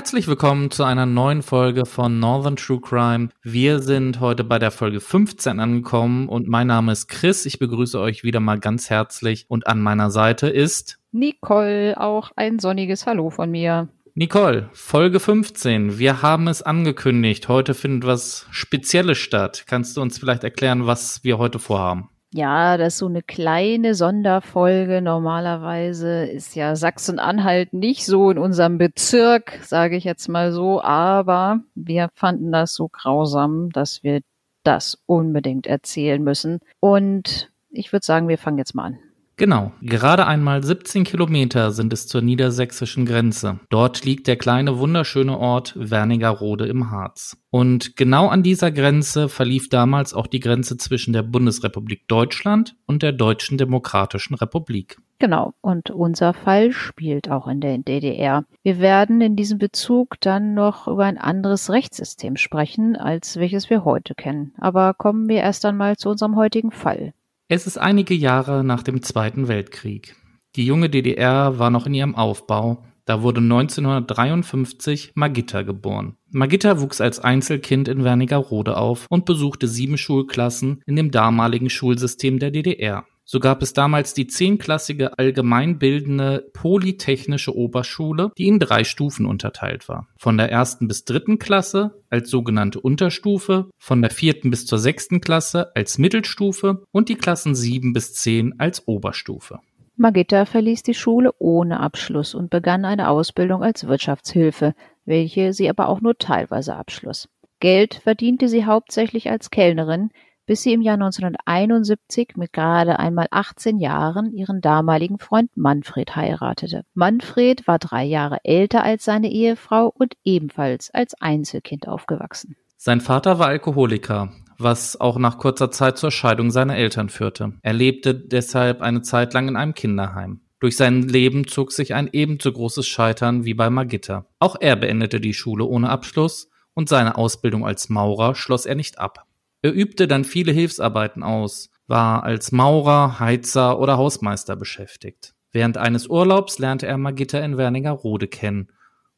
Herzlich willkommen zu einer neuen Folge von Northern True Crime. Wir sind heute bei der Folge 15 angekommen und mein Name ist Chris. Ich begrüße euch wieder mal ganz herzlich und an meiner Seite ist Nicole, auch ein sonniges Hallo von mir. Nicole, Folge 15. Wir haben es angekündigt. Heute findet was Spezielles statt. Kannst du uns vielleicht erklären, was wir heute vorhaben? Ja, das ist so eine kleine Sonderfolge. Normalerweise ist ja Sachsen-Anhalt nicht so in unserem Bezirk, sage ich jetzt mal so, aber wir fanden das so grausam, dass wir das unbedingt erzählen müssen. Und ich würde sagen, wir fangen jetzt mal an. Genau, gerade einmal 17 Kilometer sind es zur niedersächsischen Grenze. Dort liegt der kleine wunderschöne Ort Wernigerode im Harz. Und genau an dieser Grenze verlief damals auch die Grenze zwischen der Bundesrepublik Deutschland und der Deutschen Demokratischen Republik. Genau, und unser Fall spielt auch in der DDR. Wir werden in diesem Bezug dann noch über ein anderes Rechtssystem sprechen, als welches wir heute kennen. Aber kommen wir erst einmal zu unserem heutigen Fall. Es ist einige Jahre nach dem Zweiten Weltkrieg. Die junge DDR war noch in ihrem Aufbau. Da wurde 1953 Magitta geboren. Magitta wuchs als Einzelkind in Wernigerode auf und besuchte sieben Schulklassen in dem damaligen Schulsystem der DDR. So gab es damals die zehnklassige allgemeinbildende Polytechnische Oberschule, die in drei Stufen unterteilt war. Von der ersten bis dritten Klasse als sogenannte Unterstufe, von der vierten bis zur sechsten Klasse als Mittelstufe und die Klassen sieben bis zehn als Oberstufe. Magitta verließ die Schule ohne Abschluss und begann eine Ausbildung als Wirtschaftshilfe, welche sie aber auch nur teilweise abschloss. Geld verdiente sie hauptsächlich als Kellnerin, bis sie im Jahr 1971 mit gerade einmal 18 Jahren ihren damaligen Freund Manfred heiratete. Manfred war drei Jahre älter als seine Ehefrau und ebenfalls als Einzelkind aufgewachsen. Sein Vater war Alkoholiker, was auch nach kurzer Zeit zur Scheidung seiner Eltern führte. Er lebte deshalb eine Zeit lang in einem Kinderheim. Durch sein Leben zog sich ein ebenso großes Scheitern wie bei Magitta. Auch er beendete die Schule ohne Abschluss und seine Ausbildung als Maurer schloss er nicht ab. Er übte dann viele Hilfsarbeiten aus, war als Maurer, Heizer oder Hausmeister beschäftigt. Während eines Urlaubs lernte er Magitta in Wernigerode kennen.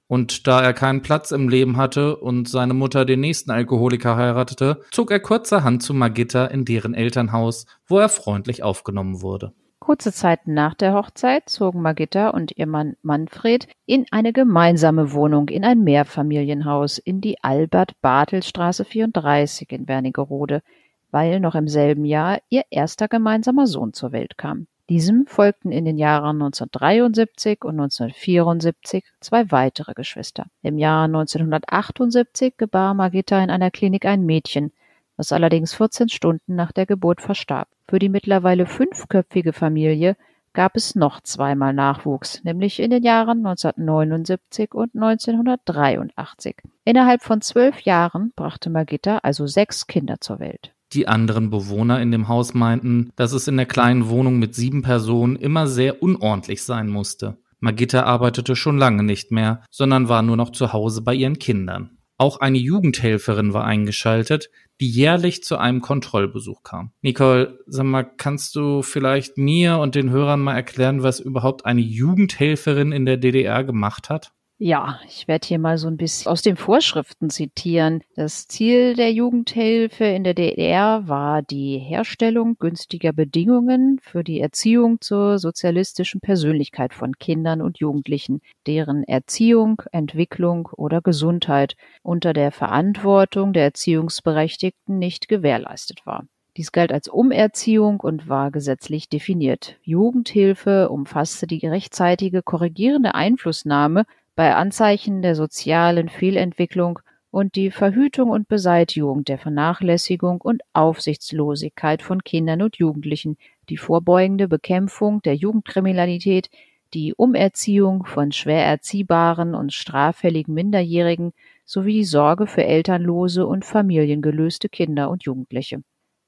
Und da er keinen Platz im Leben hatte und seine Mutter den nächsten Alkoholiker heiratete, zog er kurzerhand zu Magitta in deren Elternhaus, wo er freundlich aufgenommen wurde. Kurze Zeit nach der Hochzeit zogen Magitta und ihr Mann Manfred in eine gemeinsame Wohnung in ein Mehrfamilienhaus in die Albert-Bartel-Straße 34 in Wernigerode, weil noch im selben Jahr ihr erster gemeinsamer Sohn zur Welt kam. Diesem folgten in den Jahren 1973 und 1974 zwei weitere Geschwister. Im Jahr 1978 gebar Magitta in einer Klinik ein Mädchen, was allerdings 14 Stunden nach der Geburt verstarb. Für die mittlerweile fünfköpfige Familie gab es noch zweimal Nachwuchs, nämlich in den Jahren 1979 und 1983. Innerhalb von zwölf Jahren brachte Magitta also sechs Kinder zur Welt. Die anderen Bewohner in dem Haus meinten, dass es in der kleinen Wohnung mit sieben Personen immer sehr unordentlich sein musste. Magitta arbeitete schon lange nicht mehr, sondern war nur noch zu Hause bei ihren Kindern. Auch eine Jugendhelferin war eingeschaltet, die jährlich zu einem Kontrollbesuch kam. Nicole, sag mal, kannst du vielleicht mir und den Hörern mal erklären, was überhaupt eine Jugendhelferin in der DDR gemacht hat? Ja, ich werde hier mal so ein bisschen aus den Vorschriften zitieren. Das Ziel der Jugendhilfe in der DDR war die Herstellung günstiger Bedingungen für die Erziehung zur sozialistischen Persönlichkeit von Kindern und Jugendlichen, deren Erziehung, Entwicklung oder Gesundheit unter der Verantwortung der Erziehungsberechtigten nicht gewährleistet war. Dies galt als Umerziehung und war gesetzlich definiert. Jugendhilfe umfasste die rechtzeitige korrigierende Einflussnahme bei Anzeichen der sozialen Fehlentwicklung und die Verhütung und Beseitigung der Vernachlässigung und Aufsichtslosigkeit von Kindern und Jugendlichen, die vorbeugende Bekämpfung der Jugendkriminalität, die Umerziehung von schwer erziehbaren und straffälligen Minderjährigen sowie die Sorge für elternlose und familiengelöste Kinder und Jugendliche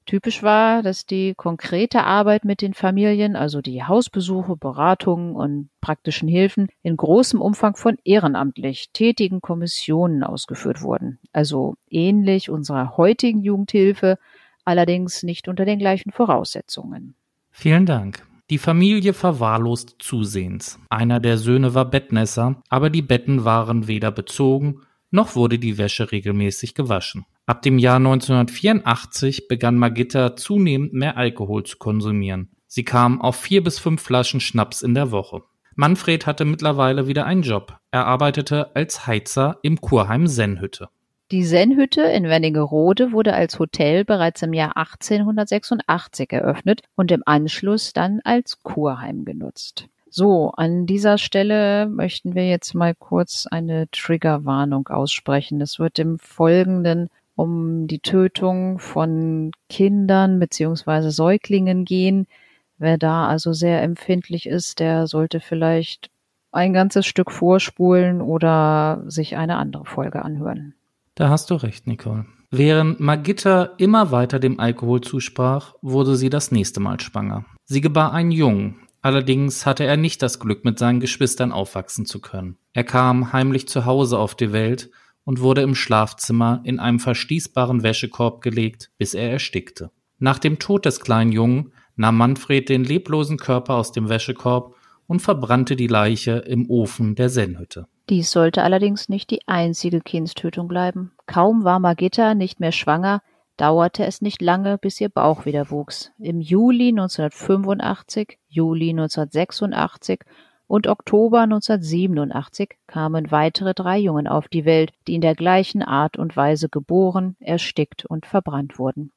Typisch war, dass die konkrete Arbeit mit den Familien, also die Hausbesuche, Beratungen und praktischen Hilfen in großem Umfang von ehrenamtlich tätigen Kommissionen ausgeführt wurden. Also ähnlich unserer heutigen Jugendhilfe, allerdings nicht unter den gleichen Voraussetzungen. Vielen Dank. Die Familie verwahrlost zusehends. Einer der Söhne war Bettnässer, aber die Betten waren weder bezogen, noch wurde die Wäsche regelmäßig gewaschen. Ab dem Jahr 1984 begann Magitta zunehmend mehr Alkohol zu konsumieren. Sie kam auf vier bis fünf Flaschen Schnaps in der Woche. Manfred hatte mittlerweile wieder einen Job. Er arbeitete als Heizer im Kurheim Sennhütte. Die Sennhütte in Wernigerode wurde als Hotel bereits im Jahr 1886 eröffnet und im Anschluss dann als Kurheim genutzt. So, an dieser Stelle möchten wir jetzt mal kurz eine Triggerwarnung aussprechen. Es wird im Folgenden um die Tötung von Kindern beziehungsweise Säuglingen gehen. Wer da also sehr empfindlich ist, der sollte vielleicht ein ganzes Stück vorspulen oder sich eine andere Folge anhören. Da hast du recht, Nicole. Während Magitta immer weiter dem Alkohol zusprach, wurde sie das nächste Mal schwanger. Sie gebar einen Jungen, allerdings hatte er nicht das Glück, mit seinen Geschwistern aufwachsen zu können. Er kam heimlich zu Hause auf die Welt und wurde im Schlafzimmer in einem verschließbaren Wäschekorb gelegt, bis er erstickte. Nach dem Tod des kleinen Jungen nahm Manfred den leblosen Körper aus dem Wäschekorb und verbrannte die Leiche im Ofen der Sennhütte. Dies sollte allerdings nicht die einzige Kindstötung bleiben. Kaum war Margitta nicht mehr schwanger, dauerte es nicht lange, bis ihr Bauch wieder wuchs. Im Juli 1985, Juli 1986 und Oktober 1987 kamen weitere drei Jungen auf die Welt, die in der gleichen Art und Weise geboren, erstickt und verbrannt wurden.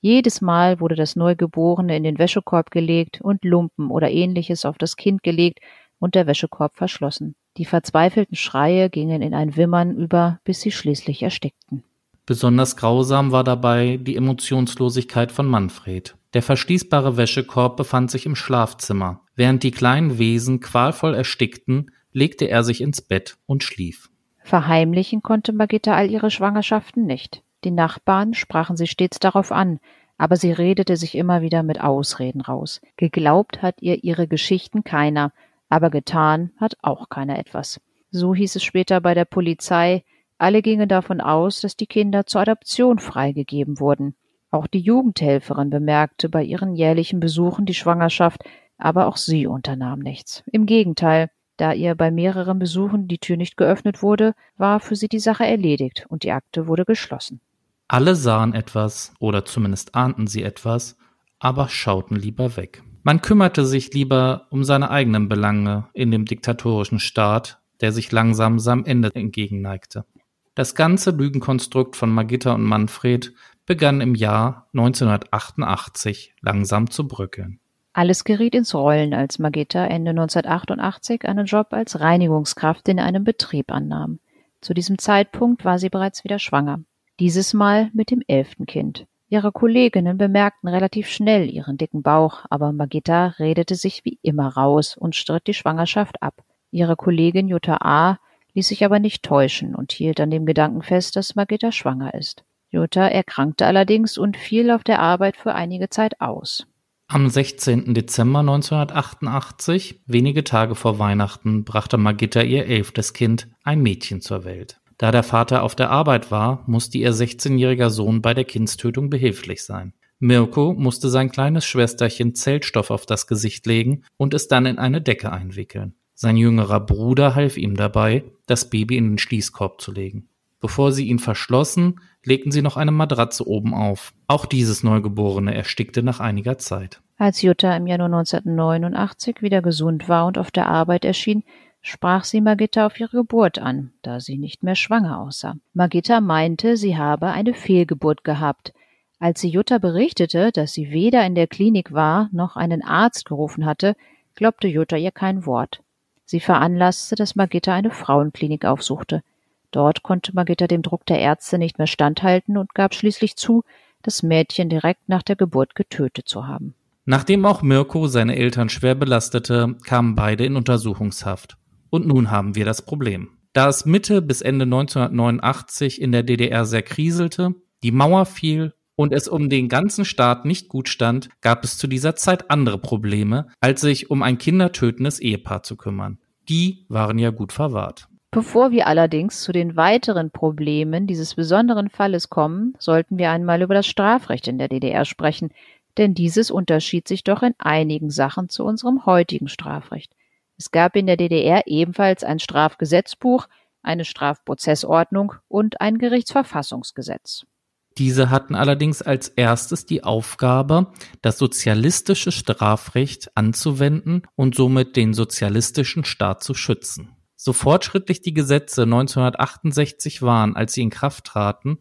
Jedes Mal wurde das Neugeborene in den Wäschekorb gelegt und Lumpen oder ähnliches auf das Kind gelegt und der Wäschekorb verschlossen. Die verzweifelten Schreie gingen in ein Wimmern über, bis sie schließlich erstickten. Besonders grausam war dabei die Emotionslosigkeit von Manfred. Der verschließbare Wäschekorb befand sich im Schlafzimmer. Während die kleinen Wesen qualvoll erstickten, legte er sich ins Bett und schlief. Verheimlichen konnte Magitta all ihre Schwangerschaften nicht. Die Nachbarn sprachen sie stets darauf an, aber sie redete sich immer wieder mit Ausreden raus. Geglaubt hat ihr ihre Geschichten keiner, aber getan hat auch keiner etwas. So hieß es später bei der Polizei, alle gingen davon aus, dass die Kinder zur Adoption freigegeben wurden. Auch die Jugendhelferin bemerkte bei ihren jährlichen Besuchen die Schwangerschaft, aber auch sie unternahm nichts. Im Gegenteil, da ihr bei mehreren Besuchen die Tür nicht geöffnet wurde, war für sie die Sache erledigt und die Akte wurde geschlossen. Alle sahen etwas, oder zumindest ahnten sie etwas, aber schauten lieber weg. Man kümmerte sich lieber um seine eigenen Belange in dem diktatorischen Staat, der sich langsam seinem Ende entgegenneigte. Das ganze Lügenkonstrukt von Magitta und Manfred begann im Jahr 1988 langsam zu bröckeln. Alles geriet ins Rollen, als Magitta Ende 1988 einen Job als Reinigungskraft in einem Betrieb annahm. Zu diesem Zeitpunkt war sie bereits wieder schwanger. Dieses Mal mit dem elften Kind. Ihre Kolleginnen bemerkten relativ schnell ihren dicken Bauch, aber Magitta redete sich wie immer raus und stritt die Schwangerschaft ab. Ihre Kollegin Jutta A. ließ sich aber nicht täuschen und hielt an dem Gedanken fest, dass Magitta schwanger ist. Jutta erkrankte allerdings und fiel auf der Arbeit für einige Zeit aus. Am 16. Dezember 1988, wenige Tage vor Weihnachten, brachte Magitta ihr elftes Kind, ein Mädchen, zur Welt. Da der Vater auf der Arbeit war, musste ihr 16-jähriger Sohn bei der Kindstötung behilflich sein. Mirko musste sein kleines Schwesterchen Zeltstoff auf das Gesicht legen und es dann in eine Decke einwickeln. Sein jüngerer Bruder half ihm dabei, das Baby in den Schließkorb zu legen. Bevor sie ihn verschlossen, legten sie noch eine Matratze oben auf. Auch dieses Neugeborene erstickte nach einiger Zeit. Als Jutta im Januar 1989 wieder gesund war und auf der Arbeit erschien, sprach sie Magitta auf ihre Geburt an, da sie nicht mehr schwanger aussah. Magitta meinte, sie habe eine Fehlgeburt gehabt. Als sie Jutta berichtete, dass sie weder in der Klinik war noch einen Arzt gerufen hatte, glaubte Jutta ihr kein Wort. Sie veranlasste, dass Magitta eine Frauenklinik aufsuchte. Dort konnte Magitta dem Druck der Ärzte nicht mehr standhalten und gab schließlich zu, das Mädchen direkt nach der Geburt getötet zu haben. Nachdem auch Mirko seine Eltern schwer belastete, kamen beide in Untersuchungshaft. Und nun haben wir das Problem. Da es Mitte bis Ende 1989 in der DDR sehr kriselte, die Mauer fiel und es um den ganzen Staat nicht gut stand, gab es zu dieser Zeit andere Probleme, als sich um ein kindertötendes Ehepaar zu kümmern. Die waren ja gut verwahrt. Bevor wir allerdings zu den weiteren Problemen dieses besonderen Falles kommen, sollten wir einmal über das Strafrecht in der DDR sprechen, denn dieses unterschied sich doch in einigen Sachen zu unserem heutigen Strafrecht. Es gab in der DDR ebenfalls ein Strafgesetzbuch, eine Strafprozessordnung und ein Gerichtsverfassungsgesetz. Diese hatten allerdings als erstes die Aufgabe, das sozialistische Strafrecht anzuwenden und somit den sozialistischen Staat zu schützen. So fortschrittlich die Gesetze 1968 waren, als sie in Kraft traten,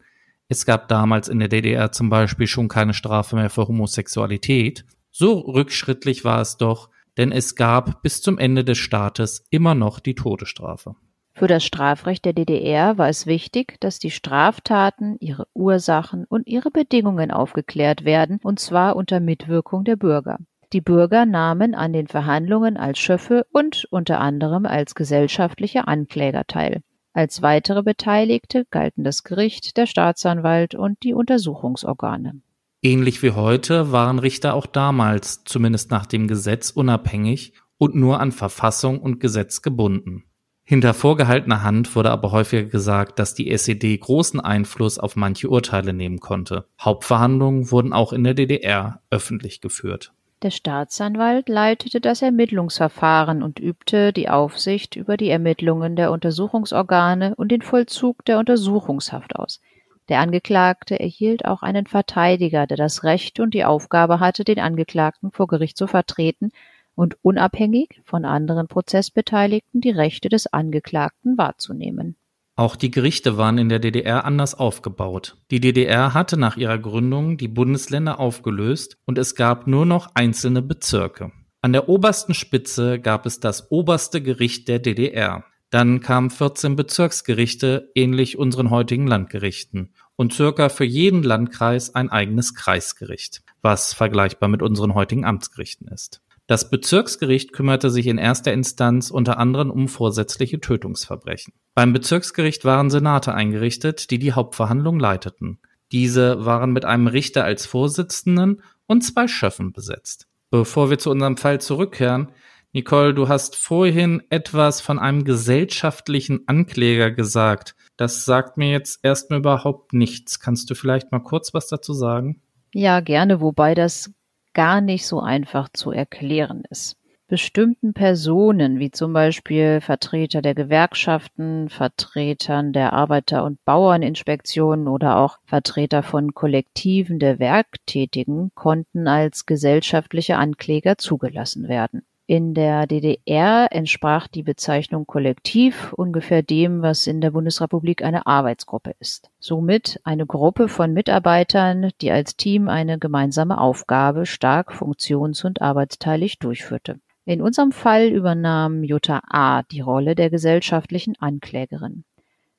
es gab damals in der DDR zum Beispiel schon keine Strafe mehr für Homosexualität, so rückschrittlich war es doch, denn es gab bis zum Ende des Staates immer noch die Todesstrafe. Für das Strafrecht der DDR war es wichtig, dass die Straftaten, ihre Ursachen und ihre Bedingungen aufgeklärt werden, und zwar unter Mitwirkung der Bürger. Die Bürger nahmen an den Verhandlungen als Schöffe und unter anderem als gesellschaftliche Ankläger teil. Als weitere Beteiligte galten das Gericht, der Staatsanwalt und die Untersuchungsorgane. Ähnlich wie heute waren Richter auch damals, zumindest nach dem Gesetz, unabhängig und nur an Verfassung und Gesetz gebunden. Hinter vorgehaltener Hand wurde aber häufiger gesagt, dass die SED großen Einfluss auf manche Urteile nehmen konnte. Hauptverhandlungen wurden auch in der DDR öffentlich geführt. Der Staatsanwalt leitete das Ermittlungsverfahren und übte die Aufsicht über die Ermittlungen der Untersuchungsorgane und den Vollzug der Untersuchungshaft aus. Der Angeklagte erhielt auch einen Verteidiger, der das Recht und die Aufgabe hatte, den Angeklagten vor Gericht zu vertreten und unabhängig von anderen Prozessbeteiligten die Rechte des Angeklagten wahrzunehmen. Auch die Gerichte waren in der DDR anders aufgebaut. Die DDR hatte nach ihrer Gründung die Bundesländer aufgelöst und es gab nur noch einzelne Bezirke. An der obersten Spitze gab es das oberste Gericht der DDR. Dann kamen 14 Bezirksgerichte, ähnlich unseren heutigen Landgerichten, und circa für jeden Landkreis ein eigenes Kreisgericht, was vergleichbar mit unseren heutigen Amtsgerichten ist. Das Bezirksgericht kümmerte sich in erster Instanz unter anderem um vorsätzliche Tötungsverbrechen. Beim Bezirksgericht waren Senate eingerichtet, die die Hauptverhandlung leiteten. Diese waren mit einem Richter als Vorsitzenden und zwei Schöffen besetzt. Bevor wir zu unserem Fall zurückkehren, Nicole, du hast vorhin etwas von einem gesellschaftlichen Ankläger gesagt. Das sagt mir jetzt erstmal überhaupt nichts. Kannst du vielleicht mal kurz was dazu sagen? Ja, gerne, wobei das gar nicht so einfach zu erklären ist. Bestimmten Personen, wie zum Beispiel Vertreter der Gewerkschaften, Vertretern der Arbeiter- und Bauerninspektionen oder auch Vertreter von Kollektiven der Werktätigen, konnten als gesellschaftliche Ankläger zugelassen werden. In der DDR entsprach die Bezeichnung Kollektiv ungefähr dem, was in der Bundesrepublik eine Arbeitsgruppe ist. Somit eine Gruppe von Mitarbeitern, die als Team eine gemeinsame Aufgabe stark funktions- und arbeitsteilig durchführte. In unserem Fall übernahm Jutta A. die Rolle der gesellschaftlichen Anklägerin.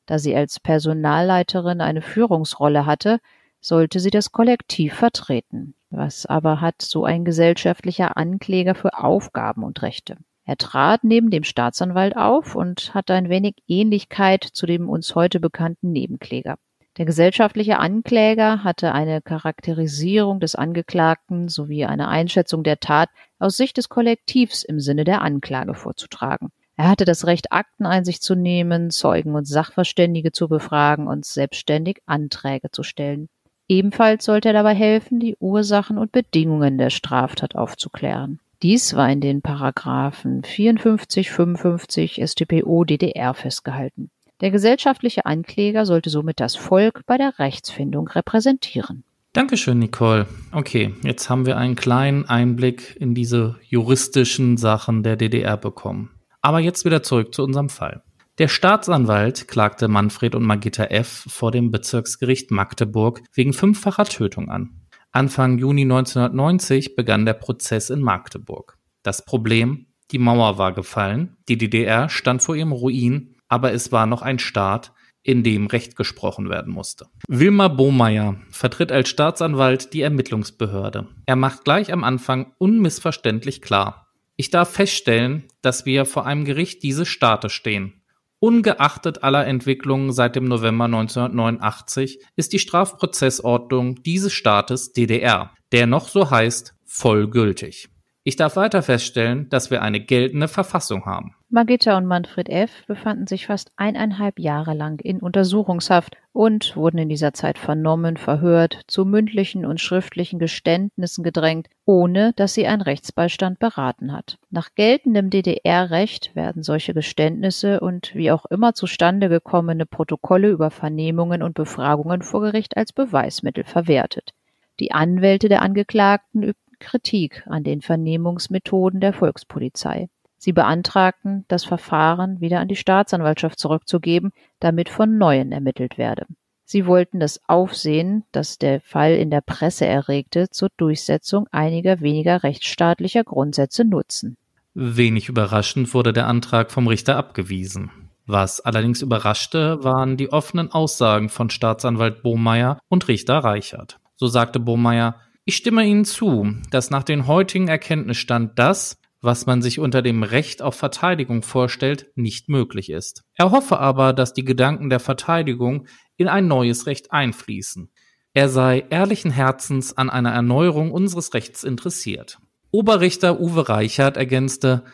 Da sie als Personalleiterin eine Führungsrolle hatte, sollte sie das Kollektiv vertreten. Was aber hat so ein gesellschaftlicher Ankläger für Aufgaben und Rechte? Er trat neben dem Staatsanwalt auf und hatte ein wenig Ähnlichkeit zu dem uns heute bekannten Nebenkläger. Der gesellschaftliche Ankläger hatte eine Charakterisierung des Angeklagten sowie eine Einschätzung der Tat aus Sicht des Kollektivs im Sinne der Anklage vorzutragen. Er hatte das Recht, Akteneinsicht zu nehmen, Zeugen und Sachverständige zu befragen und selbstständig Anträge zu stellen. Ebenfalls sollte er dabei helfen, die Ursachen und Bedingungen der Straftat aufzuklären. Dies war in den Paragraphen 54, 55 StPO DDR festgehalten. Der gesellschaftliche Ankläger sollte somit das Volk bei der Rechtsfindung repräsentieren. Dankeschön, Nicole. Okay, jetzt haben wir einen kleinen Einblick in diese juristischen Sachen der DDR bekommen. Aber jetzt wieder zurück zu unserem Fall. Der Staatsanwalt klagte Manfred und Magitta F. vor dem Bezirksgericht Magdeburg wegen fünffacher Tötung an. Anfang Juni 1990 begann der Prozess in Magdeburg. Das Problem, die Mauer war gefallen, die DDR stand vor ihrem Ruin, aber es war noch ein Staat, in dem Recht gesprochen werden musste. Wilmar Bohmeier vertritt als Staatsanwalt die Ermittlungsbehörde. Er macht gleich am Anfang unmissverständlich klar. Ich darf feststellen, dass wir vor einem Gericht dieses Staates stehen. Ungeachtet aller Entwicklungen seit dem November 1989 ist die Strafprozessordnung dieses Staates DDR, der noch so heißt, voll gültig. Ich darf weiter feststellen, dass wir eine geltende Verfassung haben. Margitta und Manfred F. befanden sich fast eineinhalb Jahre lang in Untersuchungshaft und wurden in dieser Zeit vernommen, verhört, zu mündlichen und schriftlichen Geständnissen gedrängt, ohne dass sie ein Rechtsbeistand beraten hat. Nach geltendem DDR-Recht werden solche Geständnisse und wie auch immer zustande gekommene Protokolle über Vernehmungen und Befragungen vor Gericht als Beweismittel verwertet. Die Anwälte der Angeklagten übten Kritik an den Vernehmungsmethoden der Volkspolizei. Sie beantragten, das Verfahren wieder an die Staatsanwaltschaft zurückzugeben, damit von Neuem ermittelt werde. Sie wollten das Aufsehen, das der Fall in der Presse erregte, zur Durchsetzung einiger weniger rechtsstaatlicher Grundsätze nutzen. Wenig überraschend wurde der Antrag vom Richter abgewiesen. Was allerdings überraschte, waren die offenen Aussagen von Staatsanwalt Bohmeier und Richter Reichert. So sagte Bohmeier, ich stimme Ihnen zu, dass nach dem heutigen Erkenntnisstand das, was man sich unter dem Recht auf Verteidigung vorstellt, nicht möglich ist. Er hoffe aber, dass die Gedanken der Verteidigung in ein neues Recht einfließen. Er sei ehrlichen Herzens an einer Erneuerung unseres Rechts interessiert. Oberrichter Uwe Reichert ergänzte,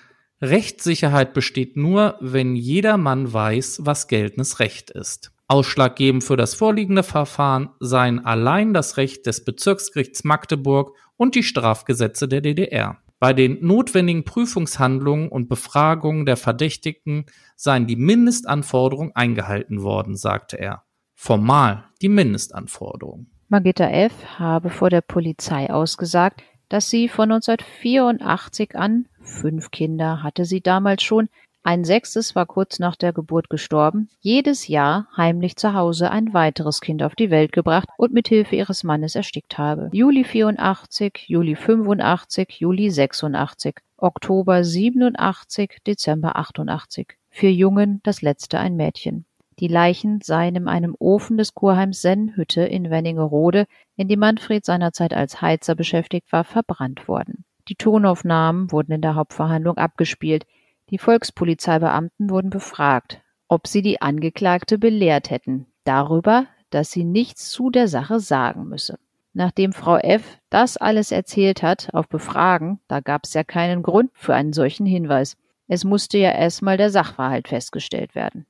Rechtssicherheit besteht nur, wenn jeder Mann weiß, was geltendes Recht ist. Ausschlaggebend für das vorliegende Verfahren seien allein das Recht des Bezirksgerichts Magdeburg und die Strafgesetze der DDR. Bei den notwendigen Prüfungshandlungen und Befragungen der Verdächtigten seien die Mindestanforderungen eingehalten worden, sagte er. Formal die Mindestanforderungen. Margitta F. habe vor der Polizei ausgesagt, dass sie von 1984 an, fünf Kinder hatte sie damals schon, ein sechstes war kurz nach der Geburt gestorben, jedes Jahr heimlich zu Hause ein weiteres Kind auf die Welt gebracht und mit Hilfe ihres Mannes erstickt habe. Juli 84, Juli 85, Juli 86, Oktober 87, Dezember 88. Vier Jungen, das letzte ein Mädchen. Die Leichen seien in einem Ofen des Kurheims Sennhütte in Wenningerode, in dem Manfred seinerzeit als Heizer beschäftigt war, verbrannt worden. Die Tonaufnahmen wurden in der Hauptverhandlung abgespielt. Die Volkspolizeibeamten wurden befragt, ob sie die Angeklagte belehrt hätten darüber, dass sie nichts zu der Sache sagen müsse. Nachdem Frau F. das alles erzählt hat, auf Befragen, da gab es ja keinen Grund für einen solchen Hinweis. Es musste ja erstmal der Sachverhalt festgestellt werden.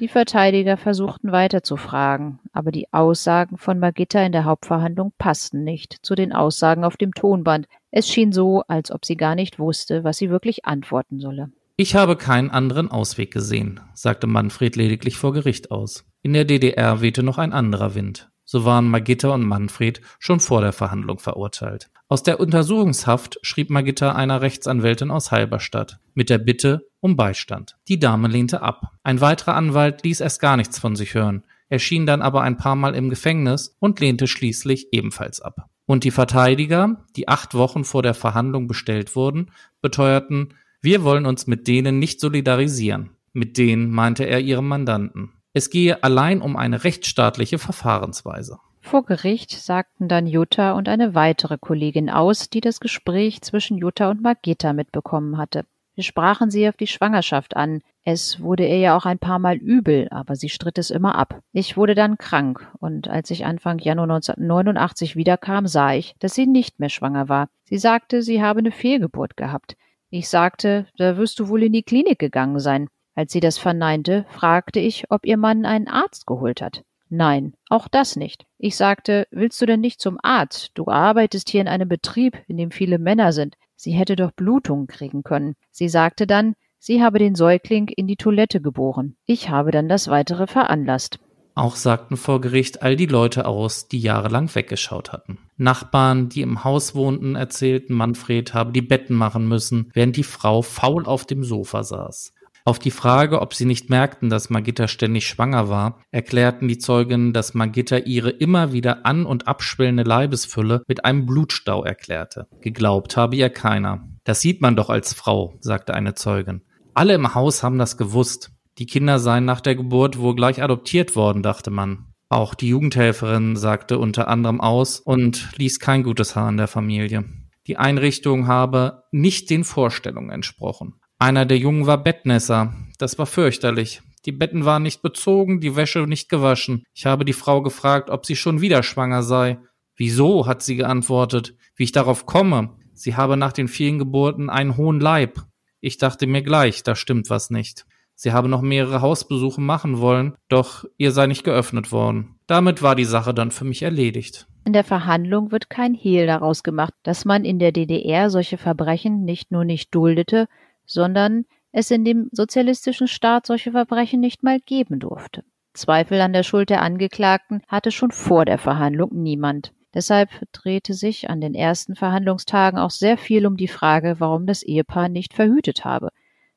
Die Verteidiger versuchten weiter zu fragen, aber die Aussagen von Magitta in der Hauptverhandlung passten nicht zu den Aussagen auf dem Tonband. Es schien so, als ob sie gar nicht wusste, was sie wirklich antworten solle. Ich habe keinen anderen Ausweg gesehen, sagte Manfred lediglich vor Gericht aus. In der DDR wehte noch ein anderer Wind. So waren Magitta und Manfred schon vor der Verhandlung verurteilt. Aus der Untersuchungshaft schrieb Magitta einer Rechtsanwältin aus Halberstadt mit der Bitte um Beistand. Die Dame lehnte ab. Ein weiterer Anwalt ließ erst gar nichts von sich hören, erschien dann aber ein paar Mal im Gefängnis und lehnte schließlich ebenfalls ab. Und die Verteidiger, die acht Wochen vor der Verhandlung bestellt wurden, beteuerten, wir wollen uns mit denen nicht solidarisieren. Mit denen meinte er ihrem Mandanten. Es gehe allein um eine rechtsstaatliche Verfahrensweise. Vor Gericht sagten dann Jutta und eine weitere Kollegin aus, die das Gespräch zwischen Jutta und Margitta mitbekommen hatte. Wir sprachen sie auf die Schwangerschaft an. Es wurde ihr ja auch ein paar Mal übel, aber sie stritt es immer ab. Ich wurde dann krank, und als ich Anfang Januar 1989 wiederkam, sah ich, dass sie nicht mehr schwanger war. Sie sagte, sie habe eine Fehlgeburt gehabt. Ich sagte, da wirst du wohl in die Klinik gegangen sein. Als sie das verneinte, fragte ich, ob ihr Mann einen Arzt geholt hat. Nein, auch das nicht. Ich sagte, willst du denn nicht zum Arzt? Du arbeitest hier in einem Betrieb, in dem viele Männer sind. Sie hätte doch Blutungen kriegen können. Sie sagte dann, sie habe den Säugling in die Toilette geboren. Ich habe dann das weitere veranlasst. Auch sagten vor Gericht all die Leute aus, die jahrelang weggeschaut hatten. Nachbarn, die im Haus wohnten, erzählten, Manfred habe die Betten machen müssen, während die Frau faul auf dem Sofa saß. Auf die Frage, ob sie nicht merkten, dass Magitta ständig schwanger war, erklärten die Zeugen, dass Magitta ihre immer wieder an- und abschwellende Leibesfülle mit einem Blutstau erklärte. Geglaubt habe ihr keiner. Das sieht man doch als Frau, sagte eine Zeugin. Alle im Haus haben das gewusst. Die Kinder seien nach der Geburt wohl gleich adoptiert worden, dachte man. Auch die Jugendhelferin sagte unter anderem aus und ließ kein gutes Haar in der Familie. Die Einrichtung habe nicht den Vorstellungen entsprochen. Einer der Jungen war Bettnässer. Das war fürchterlich. Die Betten waren nicht bezogen, die Wäsche nicht gewaschen. Ich habe die Frau gefragt, ob sie schon wieder schwanger sei. Wieso, hat sie geantwortet. Wie ich darauf komme. Sie habe nach den vielen Geburten einen hohen Leib. Ich dachte mir gleich, da stimmt was nicht. Sie habe noch mehrere Hausbesuche machen wollen, doch ihr sei nicht geöffnet worden. Damit war die Sache dann für mich erledigt. In der Verhandlung wird kein Hehl daraus gemacht, dass man in der DDR solche Verbrechen nicht nur nicht duldete, sondern es in dem sozialistischen Staat solche Verbrechen nicht mal geben durfte. Zweifel an der Schuld der Angeklagten hatte schon vor der Verhandlung niemand. Deshalb drehte sich an den ersten Verhandlungstagen auch sehr viel um die Frage, warum das Ehepaar nicht verhütet habe.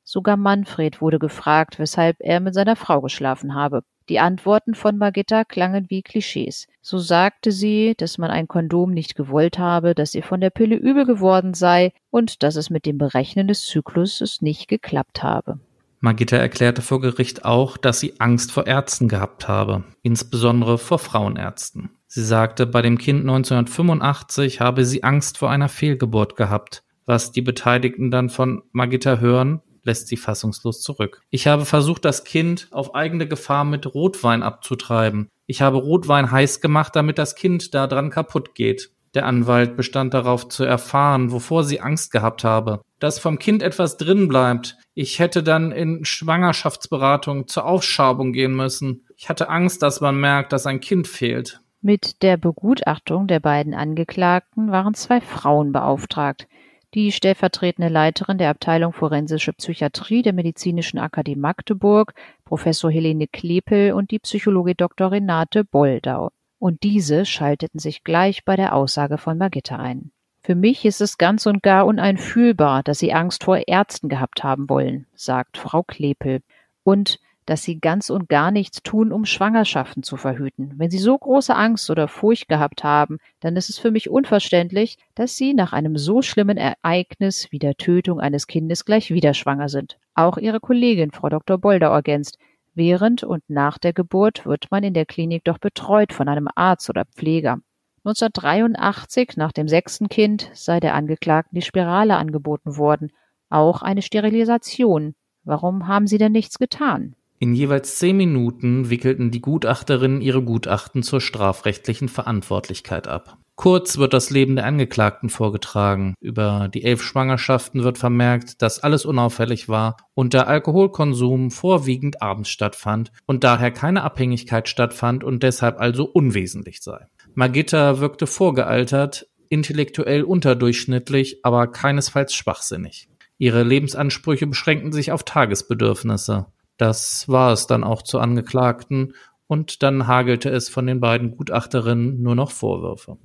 Sogar Manfred wurde gefragt, weshalb er mit seiner Frau geschlafen habe. Die Antworten von Margitta klangen wie Klischees. So sagte sie, dass man ein Kondom nicht gewollt habe, dass ihr von der Pille übel geworden sei und dass es mit dem Berechnen des Zykluses nicht geklappt habe. Margitta erklärte vor Gericht auch, dass sie Angst vor Ärzten gehabt habe, insbesondere vor Frauenärzten. Sie sagte, bei dem Kind 1985 habe sie Angst vor einer Fehlgeburt gehabt. Was die Beteiligten dann von Margitta hören, lässt sie fassungslos zurück. Ich habe versucht, das Kind auf eigene Gefahr mit Rotwein abzutreiben. Ich habe Rotwein heiß gemacht, damit das Kind da dran kaputt geht. Der Anwalt bestand darauf zu erfahren, wovor sie Angst gehabt habe. Dass vom Kind etwas drin bleibt. Ich hätte dann in Schwangerschaftsberatung zur Aufschabung gehen müssen. Ich hatte Angst, dass man merkt, dass ein Kind fehlt. Mit der Begutachtung der beiden Angeklagten waren zwei Frauen beauftragt die stellvertretende Leiterin der Abteilung Forensische Psychiatrie der Medizinischen Akademie Magdeburg, Professor Helene Klepel und die Psychologin Dr. Renate Boldau. Und diese schalteten sich gleich bei der Aussage von Margitta ein. Für mich ist es ganz und gar uneinfühlbar, dass Sie Angst vor Ärzten gehabt haben wollen, sagt Frau Klepel. Und dass sie ganz und gar nichts tun, um Schwangerschaften zu verhüten. Wenn sie so große Angst oder Furcht gehabt haben, dann ist es für mich unverständlich, dass sie nach einem so schlimmen Ereignis wie der Tötung eines Kindes gleich wieder schwanger sind. Auch ihre Kollegin Frau Dr. Bolder ergänzt, Während und nach der Geburt wird man in der Klinik doch betreut von einem Arzt oder Pfleger. 1983, nach dem sechsten Kind, sei der Angeklagten die Spirale angeboten worden, auch eine Sterilisation. Warum haben Sie denn nichts getan? In jeweils zehn Minuten wickelten die Gutachterinnen ihre Gutachten zur strafrechtlichen Verantwortlichkeit ab. Kurz wird das Leben der Angeklagten vorgetragen. Über die elf Schwangerschaften wird vermerkt, dass alles unauffällig war und der Alkoholkonsum vorwiegend abends stattfand und daher keine Abhängigkeit stattfand und deshalb also unwesentlich sei. Magitta wirkte vorgealtert, intellektuell unterdurchschnittlich, aber keinesfalls schwachsinnig. Ihre Lebensansprüche beschränkten sich auf Tagesbedürfnisse. Das war es dann auch zu Angeklagten und dann hagelte es von den beiden Gutachterinnen nur noch Vorwürfe.